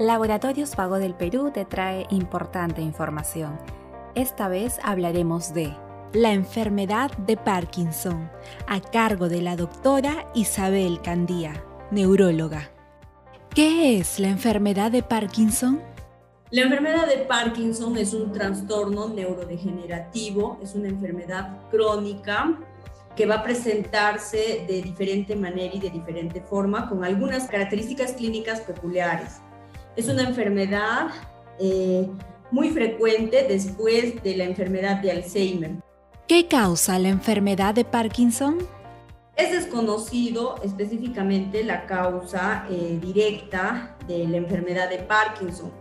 Laboratorios Pago del Perú te trae importante información. Esta vez hablaremos de la enfermedad de Parkinson, a cargo de la doctora Isabel Candía, neuróloga. ¿Qué es la enfermedad de Parkinson? La enfermedad de Parkinson es un trastorno neurodegenerativo, es una enfermedad crónica que va a presentarse de diferente manera y de diferente forma, con algunas características clínicas peculiares. Es una enfermedad eh, muy frecuente después de la enfermedad de Alzheimer. ¿Qué causa la enfermedad de Parkinson? Es desconocido específicamente la causa eh, directa de la enfermedad de Parkinson.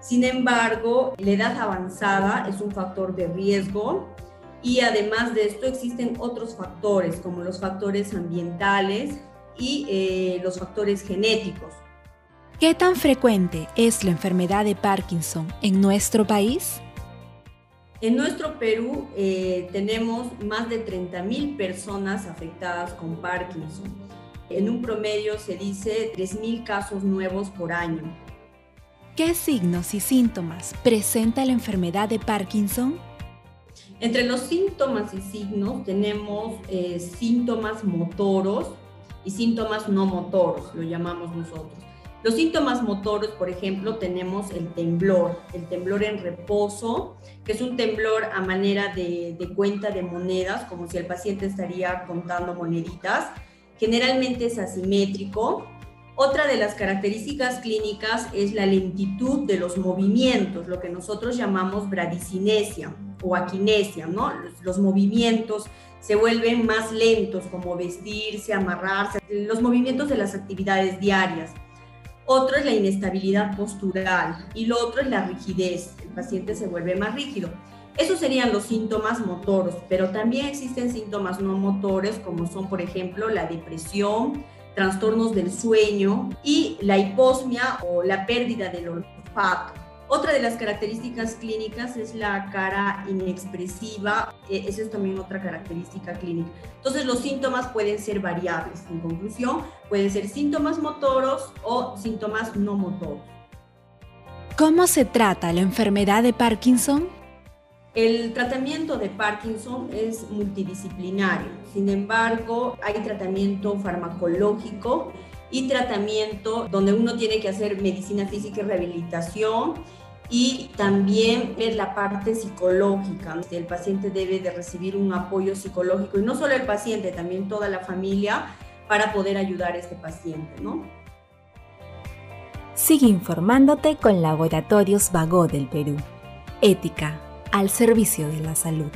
Sin embargo, la edad avanzada es un factor de riesgo y además de esto existen otros factores como los factores ambientales y eh, los factores genéticos. ¿Qué tan frecuente es la enfermedad de Parkinson en nuestro país? En nuestro Perú eh, tenemos más de 30.000 personas afectadas con Parkinson. En un promedio se dice 3.000 casos nuevos por año. ¿Qué signos y síntomas presenta la enfermedad de Parkinson? Entre los síntomas y signos tenemos eh, síntomas motoros y síntomas no motoros, lo llamamos nosotros. Los síntomas motoros, por ejemplo, tenemos el temblor, el temblor en reposo, que es un temblor a manera de, cuenta de monedas, como si el paciente estaría contando moneditas. Generalmente es asimétrico. Otra de las características clínicas es la lentitud de los movimientos, lo que nosotros llamamos bradicinesia o aquinesia, ¿no? Los movimientos se vuelven más lentos, como vestirse, amarrarse, los movimientos de las actividades diarias. Otro es la inestabilidad postural y lo otro es la rigidez. El paciente se vuelve más rígido. Esos serían los síntomas motoros, pero también existen síntomas no motores como son, por ejemplo, la depresión, trastornos del sueño y la hiposmia o la pérdida del olfato. Otra de las características clínicas es la cara inexpresiva, e, esa es también otra característica clínica. Entonces los síntomas pueden ser variables, en conclusión, pueden ser síntomas motoros o síntomas no motoros. ¿Cómo se trata la enfermedad de Parkinson? El tratamiento de Parkinson es multidisciplinario, sin embargo hay tratamiento farmacológico y tratamiento donde uno tiene que hacer medicina física y rehabilitación y también ver la parte psicológica. El paciente debe de recibir un apoyo psicológico y no solo el paciente, también toda la familia para poder ayudar a este paciente, ¿no? Sigue informándote con Laboratorios Vago del Perú. Ética al servicio de la salud.